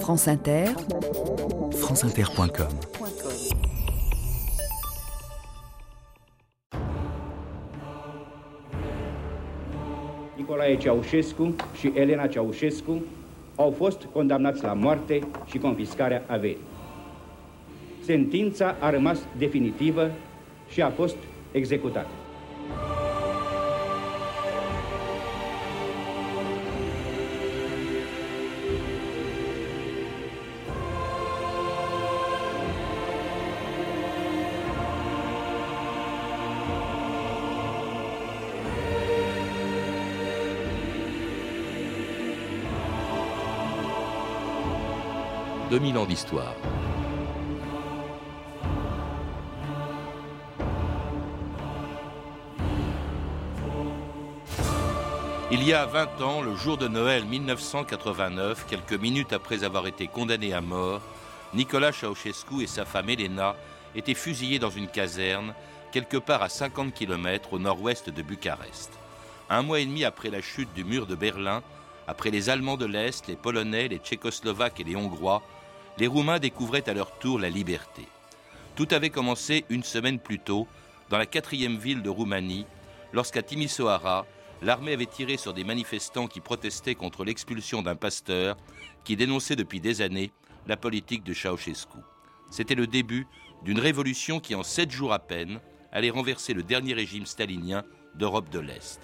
France Inter, franceinter.com Nicolae Ceaușescu și Elena Ceaușescu au fost condamnați la moarte și confiscarea averii. Sentința a rămas definitivă și a fost executată. « 2000 ans d'histoire. Il y a 20 ans, le jour de Noël 1989, quelques minutes après avoir été condamné à mort, Nicolas Ceausescu et sa femme Elena étaient fusillés dans une caserne, quelque part à 50 km au nord-ouest de Bucarest. Un mois et demi après la chute du mur de Berlin, après les Allemands de l'Est, les Polonais, les Tchécoslovaques et les Hongrois, les Roumains découvraient à leur tour la liberté. Tout avait commencé une semaine plus tôt, dans la quatrième ville de Roumanie, lorsqu'à Timisoara, l'armée avait tiré sur des manifestants qui protestaient contre l'expulsion d'un pasteur qui dénonçait depuis des années la politique de Ceausescu. C'était le début d'une révolution qui, en sept jours à peine, allait renverser le dernier régime stalinien d'Europe de l'Est.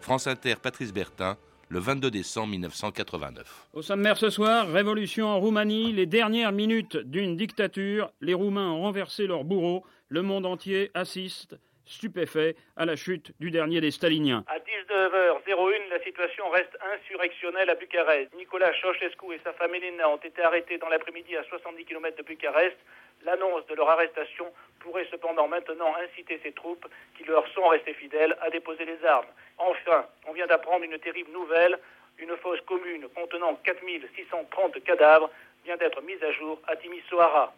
France Inter, Patrice Bertin, le 22 décembre 1989. Au sommaire ce soir, révolution en Roumanie, les dernières minutes d'une dictature, les Roumains ont renversé leur bourreau, le monde entier assiste stupéfait à la chute du dernier des staliniens. À 19h01, la situation reste insurrectionnelle à Bucarest. Nicolas Ceausescu et sa femme Elena ont été arrêtés dans l'après-midi à 70 km de Bucarest. L'annonce de leur arrestation pourrait cependant maintenant inciter ces troupes, qui leur sont restées fidèles, à déposer les armes. Enfin, on vient d'apprendre une terrible nouvelle. Une fosse commune contenant 4630 cadavres vient d'être mise à jour à Timisoara.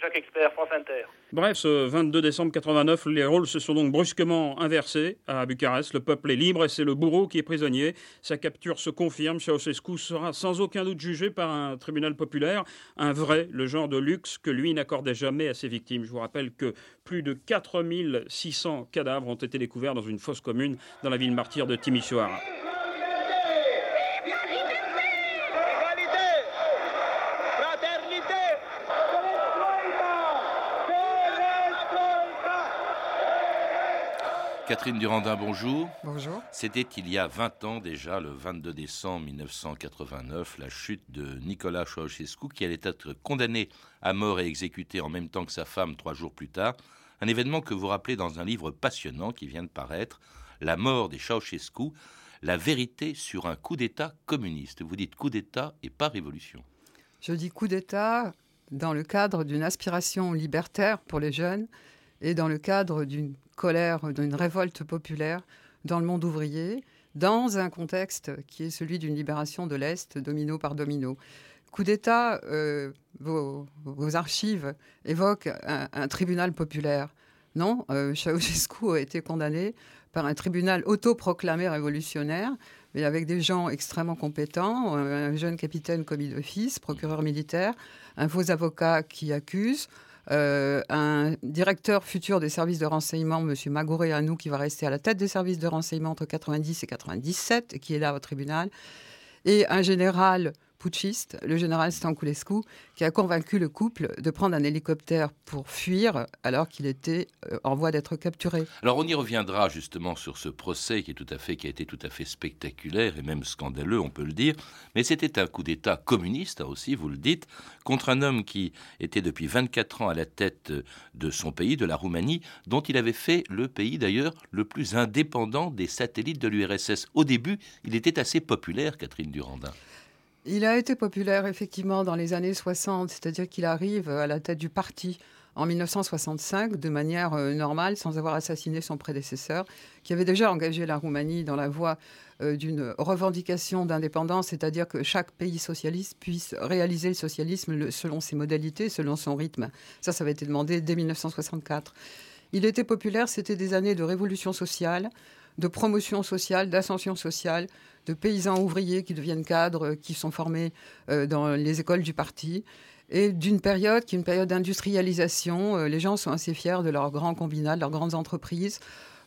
Jacques Expert, France Inter. Bref, ce 22 décembre 89, les rôles se sont donc brusquement inversés à Bucarest. Le peuple est libre et c'est le bourreau qui est prisonnier. Sa capture se confirme. Ceausescu sera sans aucun doute jugé par un tribunal populaire, un vrai, le genre de luxe que lui n'accordait jamais à ses victimes. Je vous rappelle que plus de 4600 cadavres ont été découverts dans une fosse commune dans la ville martyre de Timisoara. Catherine Durandin, bonjour. Bonjour. C'était il y a 20 ans déjà, le 22 décembre 1989, la chute de Nicolas Ceausescu, qui allait être condamné à mort et exécuté en même temps que sa femme trois jours plus tard. Un événement que vous rappelez dans un livre passionnant qui vient de paraître, La mort des Ceausescu, la vérité sur un coup d'État communiste. Vous dites coup d'État et pas révolution. Je dis coup d'État dans le cadre d'une aspiration libertaire pour les jeunes et dans le cadre d'une colère, d'une révolte populaire dans le monde ouvrier, dans un contexte qui est celui d'une libération de l'Est, domino par domino. Coup d'État, euh, vos, archives évoquent un, tribunal populaire. Non, euh, a été condamné par un tribunal autoproclamé révolutionnaire, mais avec des gens extrêmement compétents, un jeune capitaine commis d'office, procureur militaire, un faux avocat qui accuse, euh, un directeur futur des services de renseignement, M. Magouré Anou, qui va rester à la tête des services de renseignement entre 90 et 97, et qui est là au tribunal, et un général le général Stankulescu, qui a convaincu le couple de prendre un hélicoptère pour fuir alors qu'il était euh, en voie d'être capturé. Alors on y reviendra justement sur ce procès qui est tout à fait qui a été tout à fait spectaculaire et même scandaleux, on peut le dire, mais c'était un coup d'État communiste hein, aussi, vous le dites, contre un homme qui était depuis 24 ans à la tête de son pays, de la Roumanie, dont il avait fait le pays d'ailleurs le plus indépendant des satellites de l'URSS. Au début, il était assez populaire, Catherine Durandin. Il a été populaire effectivement dans les années 60, c'est-à-dire qu'il arrive à la tête du parti en 1965 de manière euh, normale, sans avoir assassiné son prédécesseur, qui avait déjà engagé la Roumanie dans la voie euh, d'une revendication d'indépendance, c'est-à-dire que chaque pays socialiste puisse réaliser le socialisme selon ses modalités, selon son rythme. Ça, ça avait été demandé dès 1964. Il était populaire, c'était des années de révolution sociale, de promotion sociale, d'ascension sociale, de paysans ouvriers qui deviennent cadres, qui sont formés dans les écoles du parti et d'une période qui est une période d'industrialisation. les gens sont assez fiers de leurs grands combinats, de leurs grandes entreprises.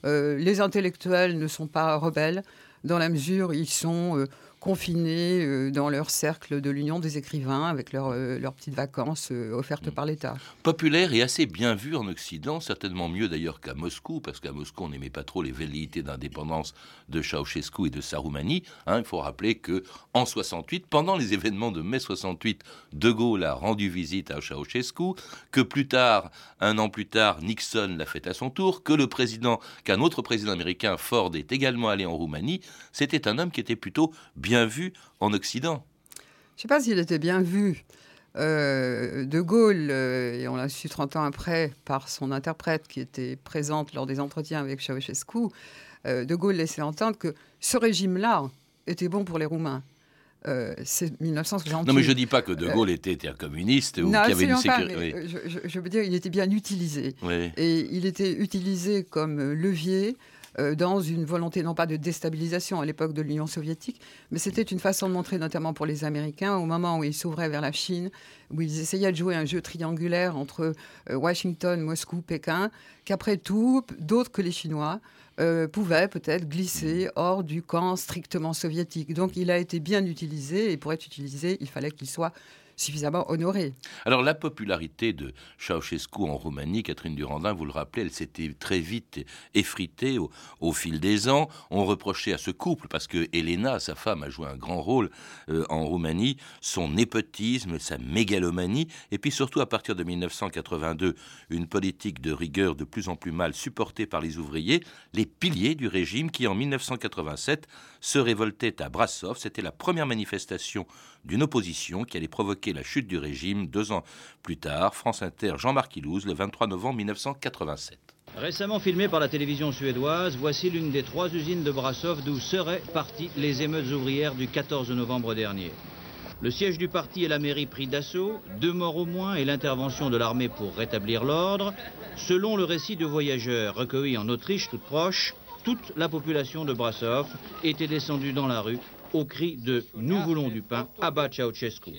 les intellectuels ne sont pas rebelles dans la mesure où ils sont confinés euh, dans leur cercle de l'Union des écrivains avec euh, leurs petites vacances euh, offertes par l'État. Populaire et assez bien vu en Occident, certainement mieux d'ailleurs qu'à Moscou, parce qu'à Moscou on n'aimait pas trop les velléités d'indépendance de Ceausescu et de sa Roumanie. Hein. il faut rappeler que en 68, pendant les événements de mai 68, De Gaulle a rendu visite à Ceausescu, que plus tard, un an plus tard, Nixon l'a fait à son tour, que le président, qu'un autre président américain, Ford, est également allé en Roumanie. C'était un homme qui était plutôt bien vu en Occident. Je ne sais pas s'il était bien vu. Euh, de Gaulle, euh, et on l'a su 30 ans après par son interprète qui était présente lors des entretiens avec Ceausescu, euh, De Gaulle laissait entendre que ce régime-là était bon pour les Roumains. c'est 1968. Non, mais je ne dis pas que De Gaulle était un communiste ou qu'il avait une sécurité. Je, veux dire, il était bien utilisé. Et il était utilisé comme levier euh, dans une volonté non pas de déstabilisation à l'époque de l'Union soviétique, mais c'était une façon de montrer notamment pour les Américains au moment où ils s'ouvraient vers la Chine, où ils essayaient de jouer un jeu triangulaire entre euh, Washington, Moscou, Pékin, qu'après tout, d'autres que les Chinois euh, pouvaient peut-être glisser hors du camp strictement soviétique. Donc il a été bien utilisé et pour être utilisé, il fallait qu'il soit suffisamment honoré. Alors la popularité de Ceausescu en Roumanie, Catherine Durandin, vous le rappelez, elle s'était très vite effritée au, fil des ans. On reprochait à ce couple, parce que Elena, sa femme, a joué un grand rôle euh, en Roumanie, son népotisme, sa mégalomanie, et puis surtout à partir de 1982, une politique de rigueur de plus en plus mal supportée par les ouvriers, les piliers du régime qui en 1987 se révoltaient à Brassov. C'était la première manifestation d'une opposition qui allait provoquer la chute du régime deux ans plus tard. France Inter, Jean-Marc Ilouz, le 23 novembre 1987. Récemment filmé par la télévision suédoise, voici l'une des trois usines de Brassov d'où seraient parties les émeutes ouvrières du 14 novembre dernier. Le siège du parti et la mairie pris d'assaut, deux morts au moins et l'intervention de l'armée pour rétablir l'ordre. Selon le récit de voyageurs recueillis en Autriche toute proche, toute la population de Brassov était descendue dans la rue au cri de Nous voulons du pain, abat Ceausescu.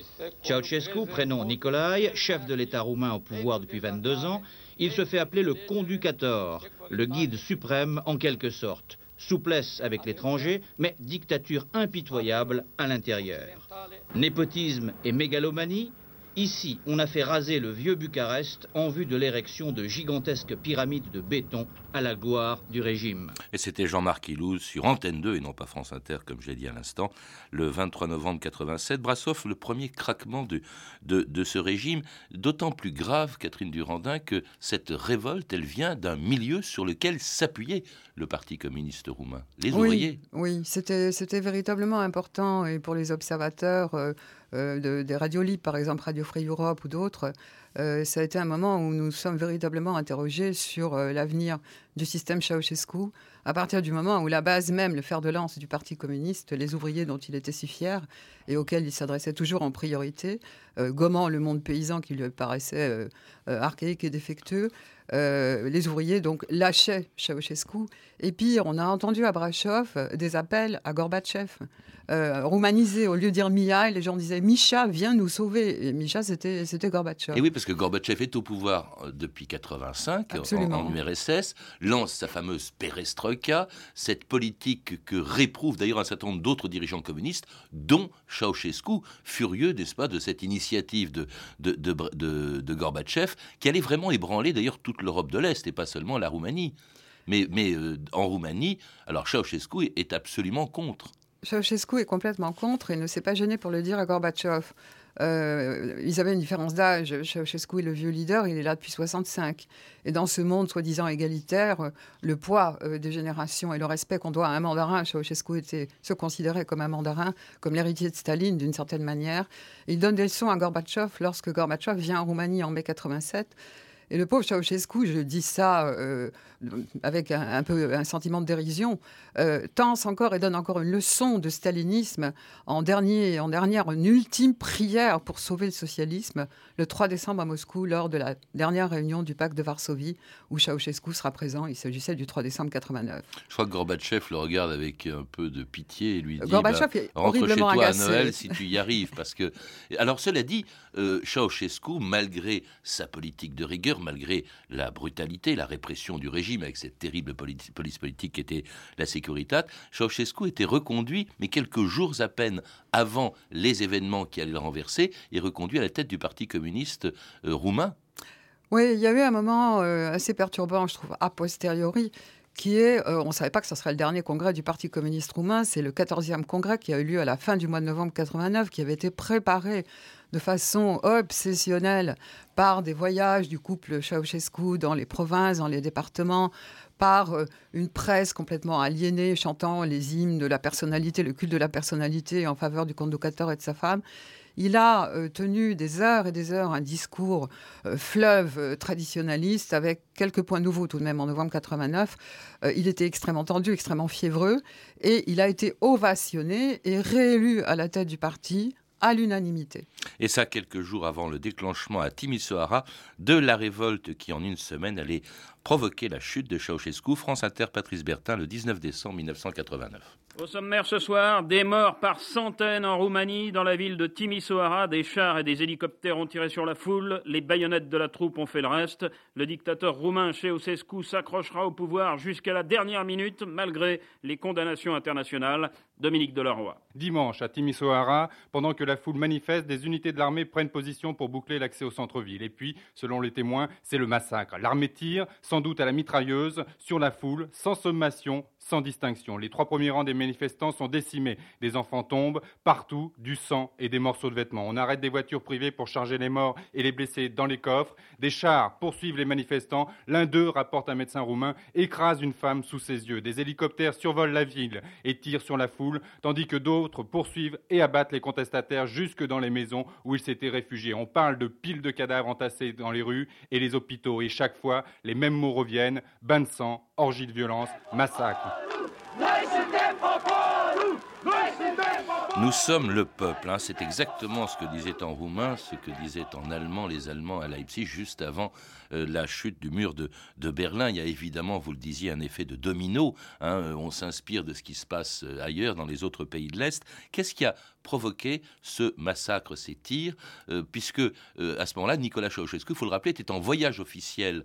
Ceausescu, prénom Nicolaï, chef de l'État roumain au pouvoir depuis 22 ans, il se fait appeler le conducator, le guide suprême en quelque sorte. Souplesse avec l'étranger, mais dictature impitoyable à l'intérieur. Népotisme et mégalomanie, Ici, on a fait raser le vieux Bucarest en vue de l'érection de gigantesques pyramides de béton à la gloire du régime. Et c'était Jean-Marc Ilouz sur Antenne 2 et non pas France Inter, comme j'ai dit à l'instant, le 23 novembre 87. Brassov, le premier craquement de, de, ce régime, d'autant plus grave, Catherine Durandin, que cette révolte, elle vient d'un milieu sur lequel s'appuyait le Parti communiste roumain, les ouvriers. Oui, c'était véritablement important et pour les observateurs. Euh, euh, des radios libres, par exemple Radio Free Europe ou d'autres, euh, ça a été un moment où nous sommes véritablement interrogés sur euh, l'avenir du système Ceausescu, à partir du moment où la base même, le fer de lance du Parti communiste, les ouvriers dont il était si fier et auxquels il s'adressait toujours en priorité, gommant le monde paysan qui lui paraissait archaïque et défectueux, les ouvriers donc lâchaient Ceausescu. Et puis, on a entendu à Brashov des appels à Gorbatchev euh, romanisé. Au lieu de dire Mia, les gens disaient Misha, viens nous sauver. Et Misha, c'était, Gorbatchev. Et oui, parce que Gorbatchev est au pouvoir euh, depuis 85 en, en, URSS, lance sa fameuse perestroïka, cette politique que réprouvent d'ailleurs un certain nombre d'autres dirigeants communistes, dont Ceausescu, furieux, n'est-ce pas, de cette initiative de, de, de, de, Gorbatchev, qui allait vraiment ébranler d'ailleurs toute l'Europe de l'Est et pas seulement la Roumanie. Mais, mais euh, en Roumanie, alors Ceausescu est absolument contre. Ceausescu est complètement contre et ne s'est pas gêné pour le dire à Gorbatchev. Euh, ils avaient une différence d'âge. Ceausescu est le vieux leader, il est là depuis 65. Et dans ce monde soi-disant égalitaire, le poids euh, des générations et le respect qu'on doit à un mandarin, Ceausescu était, se considérait comme un mandarin, comme l'héritier de Staline d'une certaine manière. Il donne des leçons à Gorbatchev lorsque Gorbatchev vient en Roumanie en mai 87 Et le pauvre Ceausescu, je dis ça euh, avec un, peu un sentiment de dérision, euh, tense encore et donne encore une leçon de stalinisme en, dernier, en dernière, une ultime prière pour sauver le socialisme le 3 décembre à Moscou lors de la dernière réunion du pacte de Varsovie où Ceausescu sera présent. Il s'agissait du 3 décembre 89. Je crois que Gorbatchev le regarde avec un peu de pitié et lui dit Gorbatchev bah, est rentre chez toi à Noël si tu y arrives. Parce que... Alors cela dit, euh, Ceausescu, malgré sa politique de rigueur, malgré la brutalité, la répression du régime avec cette terrible police politique qui était la Securitat, Ceausescu était reconduit, mais quelques jours à peine avant les événements qui allaient le renverser, et reconduit à la tête du Parti communiste euh, roumain. Oui, il y a eu un moment euh, assez perturbant, je trouve, a posteriori, qui est, euh, on ne savait pas que ce serait le dernier congrès du Parti communiste roumain, c'est le 14e congrès qui a eu lieu à la fin du mois de novembre 89, qui avait été préparé de façon obsessionnelle par des voyages du couple Ceausescu dans les provinces, dans les départements, par euh, une presse complètement aliénée chantant les hymnes de la personnalité, le culte de la personnalité en faveur du conducteur et de sa femme. Il a euh, tenu des heures et des heures un discours euh, fleuve traditionnaliste avec quelques points nouveaux tout de même en novembre 89. il était extrêmement tendu, extrêmement fiévreux et il a été ovationné et réélu à la tête du parti à l'unanimité. Et ça, quelques jours avant le déclenchement à Timisoara de la révolte qui, en une semaine, allait provoquer la chute de Ceausescu. France Inter, Patrice Bertin, le 19 décembre 1989. Au sommaire ce soir, des morts par centaines en Roumanie, dans la ville de Timisoara. Des chars et des hélicoptères ont tiré sur la foule. Les baïonnettes de la troupe ont fait le reste. Le dictateur roumain Ceausescu s'accrochera au pouvoir jusqu'à la dernière minute, malgré les condamnations internationales. Dominique Delaroy. Dimanche, à Timisoara, pendant que la foule manifeste, des unités de l'armée prennent position pour boucler l'accès au centre-ville. Et puis, selon les témoins, c'est le massacre. L'armée tire, sans doute à la mitrailleuse, sur la foule, sans sommation, sans distinction. Les trois premiers rangs des manifestants sont décimés. Des enfants tombent, partout, du sang et des morceaux de vêtements. On arrête des voitures privées pour charger les morts et les blessés dans les coffres. Des chars poursuivent les manifestants. L'un d'eux, rapporte un médecin roumain, écrase une femme sous ses yeux. Des hélicoptères survolent la ville et tirent sur la foule, tandis que d'autres poursuivent et abattent les contestataires jusque dans les maisons où ils s'étaient réfugiés. On parle de piles de cadavres entassés dans les rues et les hôpitaux. Et chaque fois, les mêmes mots reviennent bain de sang, orgie de violence, massacre. Nous sommes le peuple. Hein. C'est exactement ce que disaient en roumain, ce que disaient en allemand les Allemands à Leipzig juste avant euh, la chute du mur de, Berlin. Il y a évidemment, vous le disiez, un effet de domino. Hein. On s'inspire de ce qui se passe euh, ailleurs, dans les autres pays de l'Est. Qu'est-ce qui a provoqué ce massacre, ces tirs? Euh, Puisque à ce moment-là, Nicolas Ceausescu, il faut le rappeler, était en voyage officiel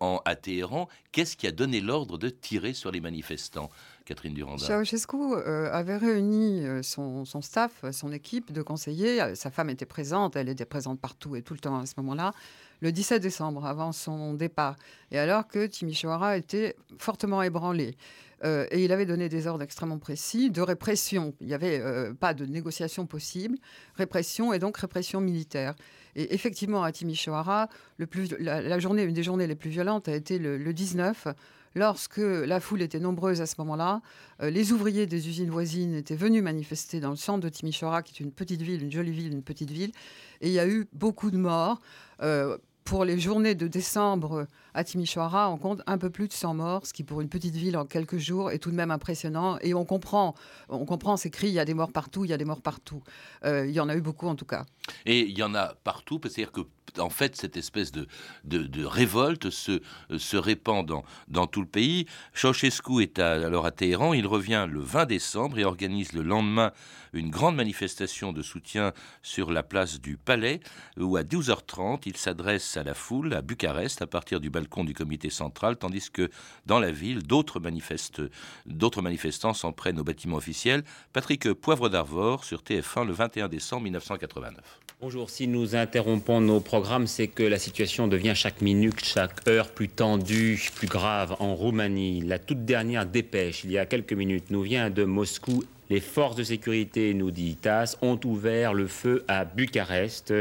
en, à Téhéran. Qu'est-ce qui a donné l'ordre de tirer sur les manifestants? Catherine Duranda Ceausescu euh, avait réuni euh, son, staff, son équipe de conseillers. Euh, sa femme était présente, elle était présente partout et tout le temps à ce moment-là, le 17 décembre, avant son départ. Et alors que Timisoara était fortement ébranlé. et il avait donné des ordres extrêmement précis de répression. Il n'y avait pas de négociation possible. Répression et donc répression militaire. Et effectivement, à Timisoara, le la, journée, une des journées les plus violentes a été le, le 19 lorsque la foule était nombreuse à ce moment-là, euh, les ouvriers des usines voisines étaient venus manifester dans le centre de Timisoara, qui est une petite ville, une jolie ville, une petite ville, et il y a eu beaucoup de morts. Euh, pour les journées de décembre à Timisoara, on compte un peu plus de 100 morts, ce qui pour une petite ville en quelques jours est tout de même impressionnant. Et on comprend, on comprend ces cris, il y a des morts partout, il y a des morts partout. Euh, il y en a eu beaucoup en tout cas. Et il y en a partout, c'est-à-dire que en fait, cette espèce de, de, révolte se, se répand dans, dans, tout le pays. Ceausescu est alors à Téhéran. Il revient le 20 décembre et organise le lendemain une grande manifestation de soutien sur la place du Palais, où à 12h30, il s'adresse à la foule à Bucarest à partir du balcon du comité central, tandis que dans la ville, d'autres manifestants s'en prennent au bâtiment officiel. Patrick Poivre d'Arvor sur TF1 le 21 décembre 1989. Bonjour, si nous interrompons nos programmes, c'est que la situation devient chaque minute, chaque heure plus tendue, plus grave en Roumanie. La toute dernière dépêche, il y a quelques minutes, nous vient de Moscou les forces de sécurité, nous dit TASS, ont ouvert le feu à Bucarest.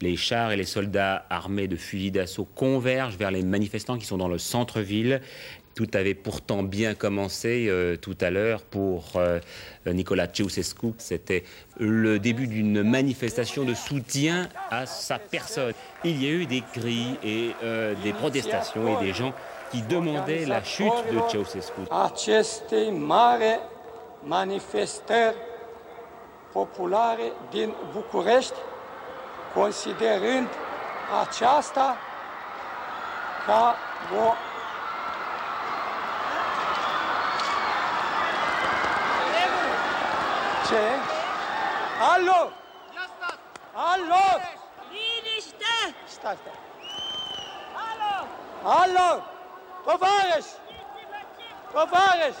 Les chars et les soldats armés de fusils d'assaut convergent vers les manifestants qui sont dans le centre-ville. Tout avait pourtant bien commencé euh, tout à l'heure pour euh, Nicolas Ceausescu. C'était le début d'une manifestation de soutien à sa personne. Il y a eu des cris et euh, des protestations et des gens qui demandaient la chute de Ceausescu. Acestei mare manifestări populare din București, considerând aceasta ca o Ce? Alo! Alo! Liniște! Stai, stai. Alo! Alo! Tovarăș! Tovarăș!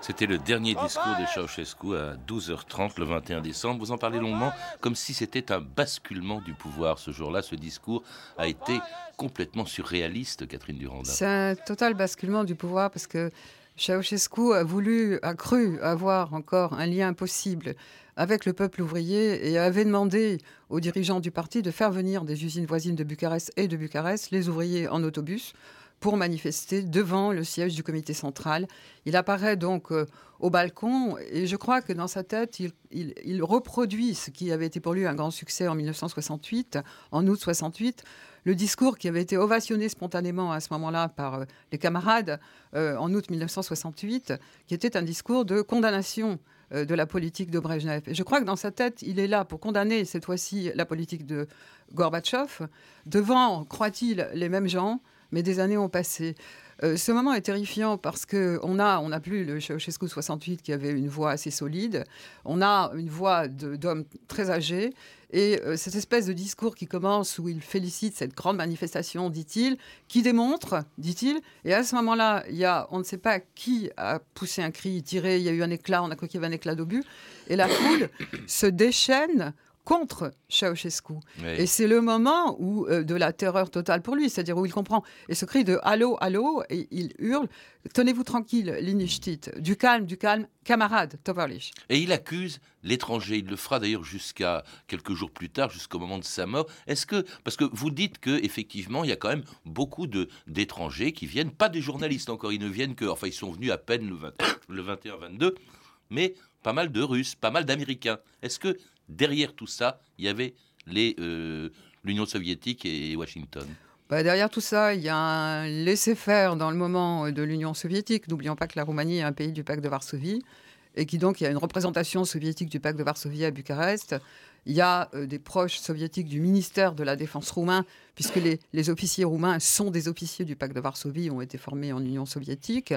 C'était le dernier discours de Ceausescu à 12h30 le 21 décembre. Vous en parlez longuement, comme si c'était un basculement du pouvoir ce jour-là. Ce discours a été complètement surréaliste, Catherine Durandin. C'est un total basculement du pouvoir parce que Ceausescu a voulu, a cru avoir encore un lien possible avec le peuple ouvrier et avait demandé aux dirigeants du parti de faire venir des usines voisines de Bucarest et de Bucarest les ouvriers en autobus pour manifester devant le siège du comité central. Il apparaît donc euh, au balcon et je crois que dans sa tête, il, reproduit ce qui avait été pour lui un grand succès en 1968, en août 68, le discours qui avait été ovationné spontanément à ce moment-là par euh, les camarades euh, en août 1968, qui était un discours de condamnation de la politique de Brejnev. Et je crois que dans sa tête, il est là pour condamner cette fois-ci la politique de Gorbatchev. Devant, croit-il, les mêmes gens, mais des années ont passé. Euh, ce moment est terrifiant parce qu'on a, on n'a plus le Ceausescu 68 qui avait une voix assez solide, on a une voix de- d'homme très âgé, et euh, cette espèce de discours qui commence où il félicite cette grande manifestation, dit-il, qui démontre, dit-il, et à ce moment-là, il y a, on ne sait pas qui a poussé un cri, tiré, il y a eu un éclat, on a cru qu'il y avait un éclat d'obus, et la foule se déchaîne contre Ceausescu. Oui. Et c'est le moment où, euh, de la terreur totale pour lui, c'est-à-dire où il comprend. Et ce cri de Allô, allô, et il hurle Tenez-vous tranquille, Linishtit, du calme, du calme, camarade, Tovarlich. Et il accuse l'étranger. Il le fera d'ailleurs jusqu'à quelques jours plus tard, jusqu'au moment de sa mort. Est-ce que, parce que vous dites que effectivement, il y a quand même beaucoup de d'étrangers qui viennent, pas des journalistes encore, ils ne viennent que, enfin, ils sont venus à peine le, 20 le 21-22, mais pas mal de Russes, pas mal d'Américains. Est-ce que derrière tout ça, il y avait euh, l'Union soviétique et Washington Bah, derrière tout ça, il y a un laisser-faire dans le moment de l'Union soviétique. N'oublions pas que la Roumanie est un pays du pacte de Varsovie et qui donc il y a une représentation soviétique du pacte de Varsovie à Bucarest. Il y a euh, des proches soviétiques du ministère de la Défense roumain, puisque les, les officiers roumains sont des officiers du pacte de Varsovie, ont été formés en Union soviétique.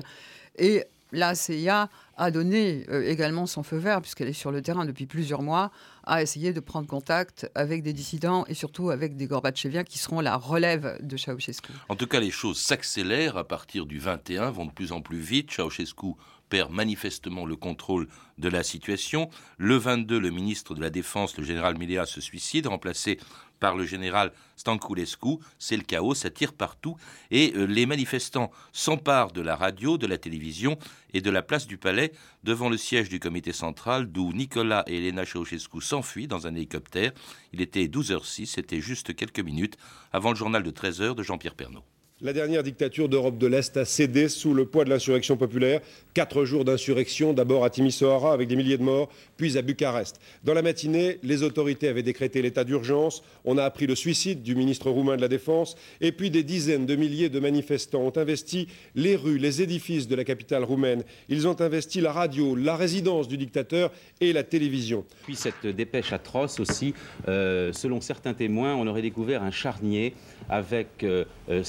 Et la CIA a donné euh, également son feu vert, puisqu'elle est sur le terrain depuis plusieurs mois, à essayer de prendre contact avec des dissidents et surtout avec des Gorbatcheviens qui seront la relève de Ceausescu. En tout cas, les choses s'accélèrent à partir du 21, vont de plus en plus vite. Ceausescu perd manifestement le contrôle de la situation. Le 22, le ministre de la Défense, le général Milea, se suicide, remplacé par le général Stanculescu. C'est le chaos, ça tire partout. Et euh, les manifestants s'emparent de la radio, de la télévision et de la place du palais devant le siège du comité central, d'où Nicolas et Elena Ceausescu s'enfuient dans un hélicoptère. Il était 12h06, c'était juste quelques minutes avant le journal de 13h de Jean-Pierre Pernaud. La dernière dictature d'Europe de l'Est a cédé sous le poids de l'insurrection populaire. Quatre jours d'insurrection, d'abord à Timisoara avec des milliers de morts, puis à Bucarest. Dans la matinée, les autorités avaient décrété l'état d'urgence. On a appris le suicide du ministre roumain de la Défense. Et puis des dizaines de milliers de manifestants ont investi les rues, les édifices de la capitale roumaine. Ils ont investi la radio, la résidence du dictateur et la télévision. Puis cette dépêche atroce aussi, euh, selon certains témoins, on aurait découvert un charnier avec euh, euh,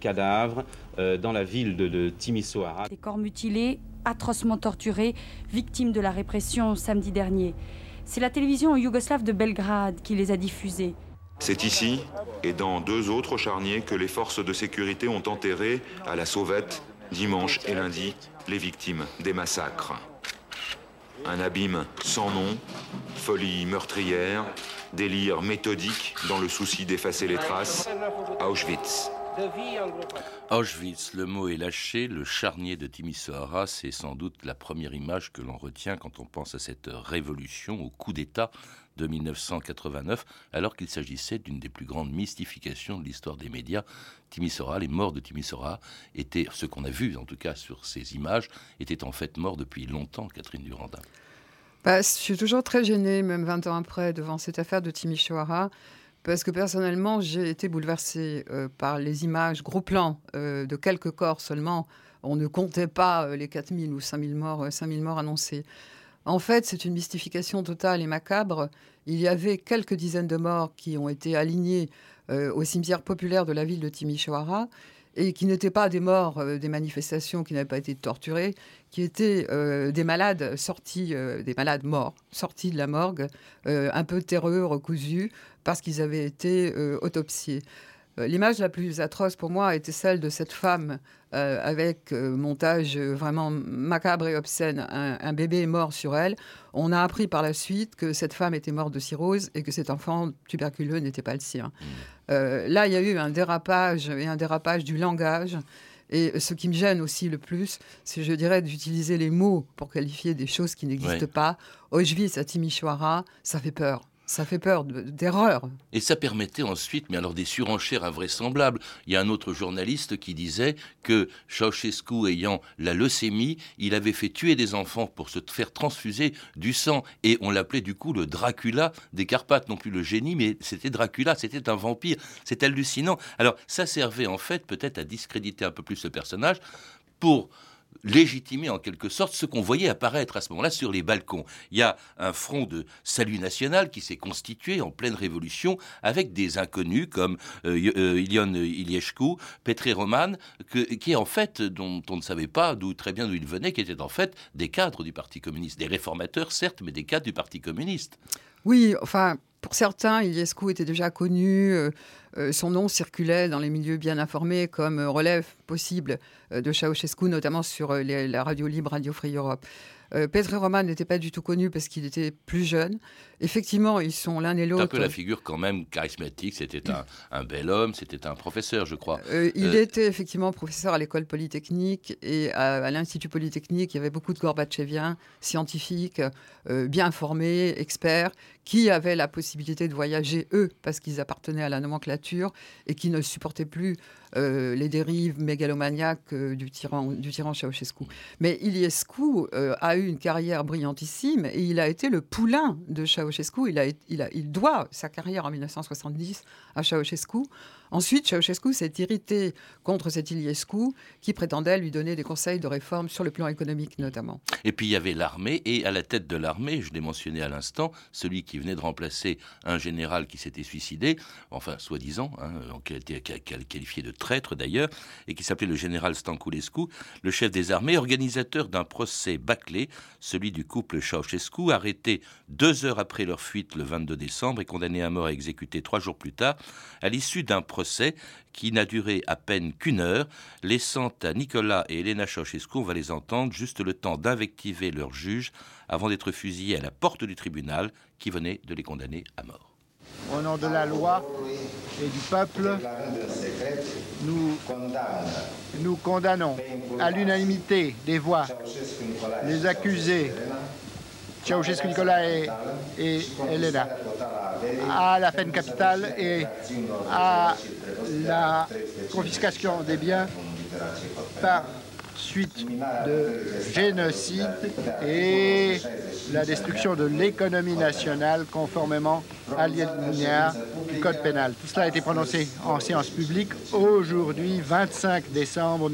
cadavres euh, dans la ville de Timisoara. Des corps mutilés, atrocement torturés, victimes de la répression samedi dernier. C'est la télévision yougoslave de Belgrade qui les a diffusés. C'est ici et dans deux autres charniers que les forces de sécurité ont enterré à la sauvette dimanche et lundi les victimes des massacres. Un abîme sans nom, folie meurtrière, délire méthodique dans le souci d'effacer les traces, Auschwitz de vie anglophone. Auschwitz, le mot est lâché, le charnier de Timisoara, c'est sans doute la première image que l'on retient quand on pense à cette révolution, au coup d'État de 1989, alors qu'il s'agissait d'une des plus grandes mystifications de l'histoire des médias. Timisoara, les morts de Timisoara étaient, ce qu'on a vu en tout cas sur ces images, étaient en fait morts depuis longtemps, Catherine Durandin. Bah, je suis toujours très gênée, même 20 ans après, devant cette affaire de Timisoara. Parce que personnellement, j'ai été bouleversée euh, par les images, gros plans, euh, de quelques corps seulement. On ne comptait pas euh, les 4000 ou 5000 morts, 5000 morts annoncés. En fait, c'est une mystification totale et macabre. Il y avait quelques dizaines de morts qui ont été alignés au cimetière populaire de la ville de Timisoara et qui n'étaient pas des morts des manifestations qui n'avaient pas été torturés, qui étaient des malades sortis, des malades morts, sortis de la morgue, un peu terreux, recousus, parce qu'ils avaient été autopsiés. L'image la plus atroce pour moi était celle de cette femme euh, avec euh, montage vraiment macabre et obscène, un, bébé mort sur elle. On a appris par la suite que cette femme était morte de cirrhose et que cet enfant tuberculeux n'était pas le sien. Mmh. Euh, là, il y a eu un dérapage et un dérapage du langage. Et ce qui me gêne aussi le plus, c'est, je dirais, d'utiliser les mots pour qualifier des choses qui n'existent pas. Auschwitz à Timisoara, ça fait peur. Ça fait peur d'erreur. Et ça permettait ensuite, mais alors des surenchères invraisemblables. Il y a un autre journaliste qui disait que Ceausescu ayant la leucémie, il avait fait tuer des enfants pour se faire transfuser du sang. Et on l'appelait du coup le Dracula des Carpates, non plus le génie, mais c'était Dracula, c'était un vampire. C'est hallucinant. Alors ça servait en fait peut-être à discréditer un peu plus ce personnage pour légitimer en quelque sorte ce qu'on voyait apparaître à ce moment-là sur les balcons. Il y a un front de salut national qui s'est constitué en pleine révolution avec des inconnus comme euh, euh Ilion Petré Roman, qui en fait, dont on ne savait pas d'où très bien d'où ils venaient, qui étaient en fait des cadres du Parti communiste, des réformateurs certes, mais des cadres du Parti communiste. Oui, enfin, pour certains, Iliescu était déjà connu. Euh, euh, son nom circulait dans les milieux bien informés comme euh, relève possible de Ceausescu, notamment sur la radio libre Radio Free Europe. Euh, Petre Roman n'était pas du tout connu parce qu'il était plus jeune. Effectivement, ils sont l'un et l'autre. un peu la figure quand même charismatique. C'était un, bel homme, c'était un professeur, je crois. Euh, il euh, était effectivement professeur à l'école polytechnique et à, l'Institut polytechnique. Il y avait beaucoup de Gorbatcheviens, scientifiques, bien formés, experts, qui avaient la possibilité de voyager, eux, parce qu'ils appartenaient à la nomenclature et qui ne supportaient plus euh, les dérives mégalomaniaques euh, du, tyran, du tyran Ceausescu. Mais Iliescu euh, a eu une carrière brillantissime et il a été le poulain de Ceausescu. Il, a, il, a, il doit sa carrière en 1970 à Ceausescu. Ensuite, Ceausescu s'est irrité contre cet Iliescu qui prétendait lui donner des conseils de réforme sur le plan économique notamment. Et puis il y avait l'armée et à la tête de l'armée, je l'ai mentionné à l'instant, celui qui venait de remplacer un général qui s'était suicidé, enfin soi-disant, hein, qui a été qualifié de traître d'ailleurs, et qui s'appelait le général Stanculescu, le chef des armées, organisateur d'un procès bâclé, celui du couple Ceausescu, arrêté deux heures après leur fuite le 22 décembre et condamné à mort et exécuté trois jours plus tard, à l'issue d'un procès qui n'a duré à peine qu'une heure, laissant à Nicolas et Elena Ceausescu, on va les entendre, juste le temps d'invectiver leur juge avant d'être fusillés à la porte du tribunal qui venait de les condamner à mort. Au nom de la loi et du peuple, nous, nous condamnons à l'unanimité des voix les accusés Ceausescu Nicolas et, et Elena à la peine capitale et à la confiscation des biens par suite de génocide et la destruction de l'économie nationale conformément à l'alinéa du Code pénal. Tout cela a été prononcé en séance publique aujourd'hui, 25 décembre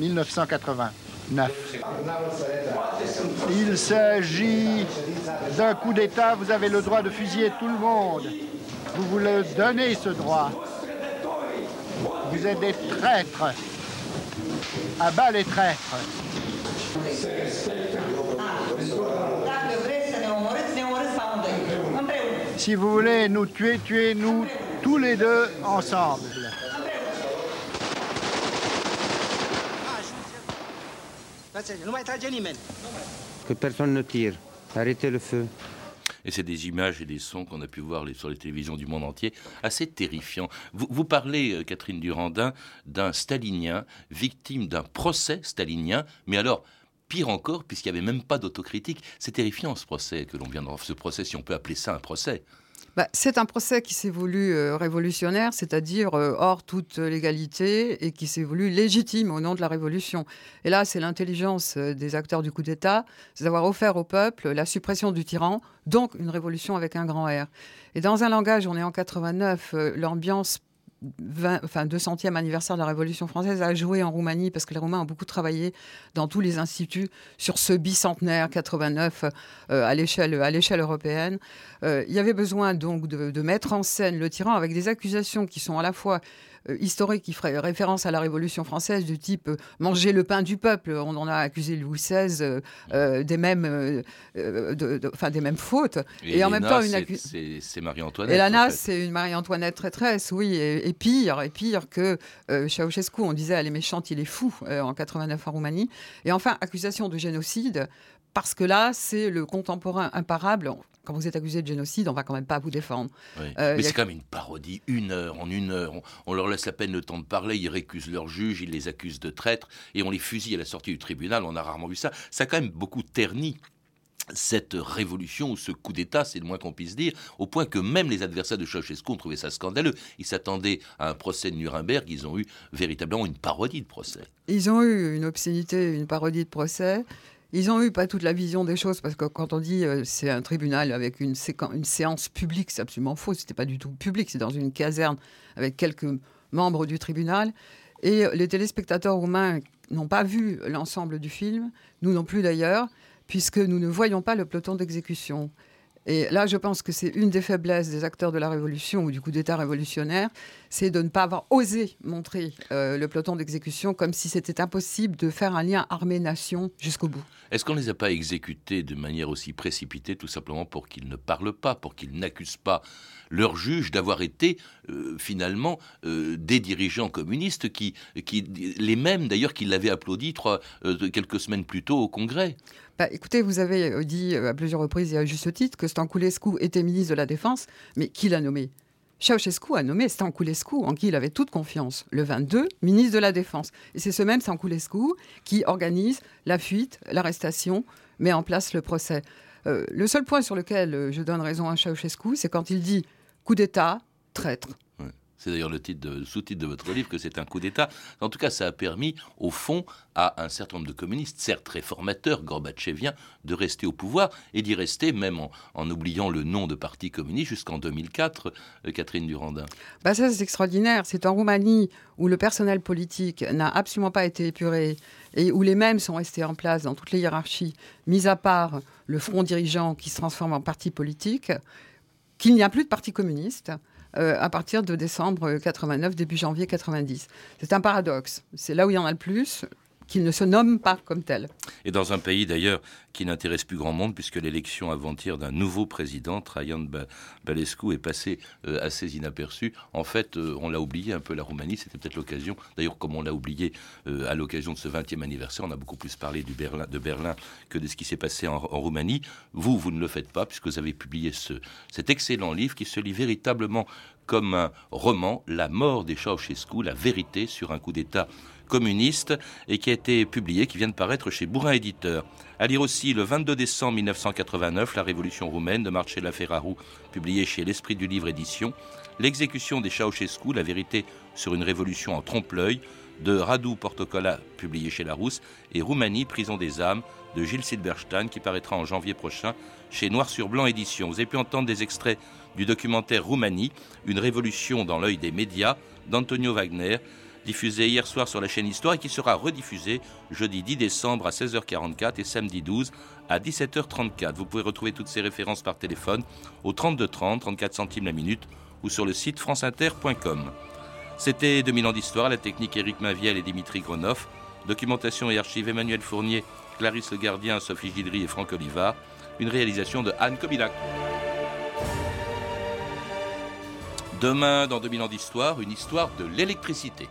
1989. Il s'agit d'un coup d'État, vous avez le droit de fusiller tout le monde. Vous voulez donner ce droit. Vous êtes des traîtres. À bas les traîtres. Si vous voulez nous tuer, tuez-nous tous les deux ensemble. Que personne ne tire. Arrêtez le feu. Et c'est des images et des sons qu'on a pu voir sur les télévisions du monde entier, assez terrifiants. Vous, parlez, euh, Catherine Durandin, d'un stalinien victime d'un procès stalinien, mais alors pire encore, puisqu'il n'y avait même pas d'autocritique. C'est terrifiant ce procès que l'on vient de ce procès, si on peut appeler ça un procès. Bah, c'est un procès qui s'est voulu euh, révolutionnaire, c'est-à-dire euh, hors toute légalité et qui s'est voulu légitime au nom de la révolution. Et là, c'est l'intelligence euh, des acteurs du coup d'État, c'est d'avoir offert au peuple la suppression du tyran, donc une révolution avec un grand R. Et dans un langage, on est en 89, l'ambiance 20, enfin 200e anniversaire de la Révolution française a joué en Roumanie parce que les Roumains ont beaucoup travaillé dans tous les instituts sur ce bicentenaire 89 euh, à l'échelle à européenne. Euh, il y avait besoin donc de, mettre en scène le tyran avec des accusations qui sont à la fois euh, historique qui ferait référence à la Révolution française du type euh, manger le pain du peuple. On en a accusé Louis XVI euh, des mêmes, enfin des mêmes fautes. Et, en même temps, c'est Marie-Antoinette. Et Lana, c'est une Marie-Antoinette traîtresse, oui, et, pire, et pire que Ceausescu. On disait elle est méchante, il est fou en 89 en Roumanie. Et enfin, accusation de génocide parce que là, c'est le contemporain imparable quand vous êtes accusé de génocide, on va quand même pas vous défendre. Euh, Mais c'est quand même une parodie. Une heure, en une heure, on, leur laisse à peine le temps de parler, ils récusent leurs juges, ils les accusent de traîtres, et on les fusille à la sortie du tribunal. On a rarement vu ça. Ça a quand même beaucoup terni cette révolution ou ce coup d'État, c'est le moins qu'on puisse dire, au point que même les adversaires de Ceausescu ont trouvé ça scandaleux. Ils s'attendaient à un procès de Nuremberg, ils ont eu véritablement une parodie de procès. Ils ont eu une obscénité, une parodie de procès. Ils ont eu pas toute la vision des choses parce que quand on dit euh, c'est un tribunal avec une, une séance publique, c'est absolument faux. C'était pas du tout public. C'est dans une caserne avec quelques membres du tribunal. Et les téléspectateurs roumains n'ont pas vu l'ensemble du film, nous non plus d'ailleurs, puisque nous ne voyons pas le peloton d'exécution. Et là, je pense que c'est une des faiblesses des acteurs de la Révolution ou du coup d'État révolutionnaire, c'est de ne pas avoir osé montrer euh, le peloton d'exécution comme si c'était impossible de faire un lien armée-nation jusqu'au bout. Est-ce qu'on ne les a pas exécutés de manière aussi précipitée, tout simplement pour qu'ils ne parlent pas, pour qu'ils n'accusent pas leurs juges d'avoir été euh, finalement euh, des dirigeants communistes qui, les mêmes d'ailleurs qui l'avaient applaudi quelques semaines plus tôt au Congrès? Bah, écoutez, vous avez euh, dit euh, à plusieurs reprises et à juste titre que Stanculescu était ministre de la Défense, mais qui l'a nommé? Ceausescu a nommé Stanculescu, en qui il avait toute confiance, le 22, ministre de la Défense. Et c'est ce même Stanculescu qui organise la fuite, l'arrestation, met en place le procès. Euh, le seul point sur lequel je donne raison à Ceausescu, c'est quand il dit coup d'État, traître. C'est d'ailleurs le titre sous-titre de votre livre que c'est un coup d'État. En tout cas, ça a permis, au fond, à un certain nombre de communistes, certes réformateurs, gorbatcheviens, de rester au pouvoir et d'y rester même en, oubliant le nom de parti communiste jusqu'en 2004, euh, Catherine Durandin. Bah ça, c'est extraordinaire. C'est en Roumanie où le personnel politique n'a absolument pas été épuré et où les mêmes sont restés en place dans toutes les hiérarchies, mis à part le front dirigeant qui se transforme en parti politique, qu'il n'y a plus de parti communiste. Euh, à partir de décembre 89, début janvier 90. C'est un paradoxe. C'est là où il y en a le plus qu'il ne se nomme pas comme tel. Et dans un pays d'ailleurs qui n'intéresse plus grand monde, puisque l'élection avant-hier d'un nouveau président, Traian Balescu, est passée euh, assez inaperçue. En fait, euh, on l'a oublié un peu la Roumanie, c'était peut-être l'occasion, d'ailleurs comme on l'a oublié à l'occasion de ce 20e anniversaire, on a beaucoup plus parlé de Berlin que de ce qui s'est passé en, Roumanie. Vous, vous ne le faites pas, puisque vous avez publié ce, cet excellent livre qui se lit véritablement comme un roman, La mort des Ceausescu, la vérité sur un coup d'État communiste, et qui a été publié, qui vient de paraître chez Bourrin Éditeur. À lire aussi le 22 décembre 1989, La Révolution roumaine de Marcella Ferraru, publié chez l'Esprit du Livre Édition, L'exécution des Ceausescu, la vérité sur une révolution en trompe-l'œil, de Radu Portocola, publié chez Larousse, et Roumanie, prison des âmes, de Gilles Silberstein, qui paraîtra en janvier prochain chez Noir sur Blanc Édition. Vous avez pu entendre des extraits du documentaire Roumanie, une révolution dans l'œil des médias, d'Antonio Wagner, diffusé hier soir sur la chaîne Histoire et qui sera rediffusé jeudi 10 décembre à 16h44 et samedi 12 à 17h34. Vous pouvez retrouver toutes ces références par téléphone au 32 30, 34 centimes la minute ou sur le site franceinter.com. C'était 2000 ans d'histoire, la technique Éric Maviel et Dimitri Gronoff, documentation et archives Emmanuel Fournier, Clarisse Le Gardien, Sophie Gidry et Franck Olivard, une réalisation de Anne Kobilac. Demain, dans 2000 ans d'histoire, une histoire de l'électricité.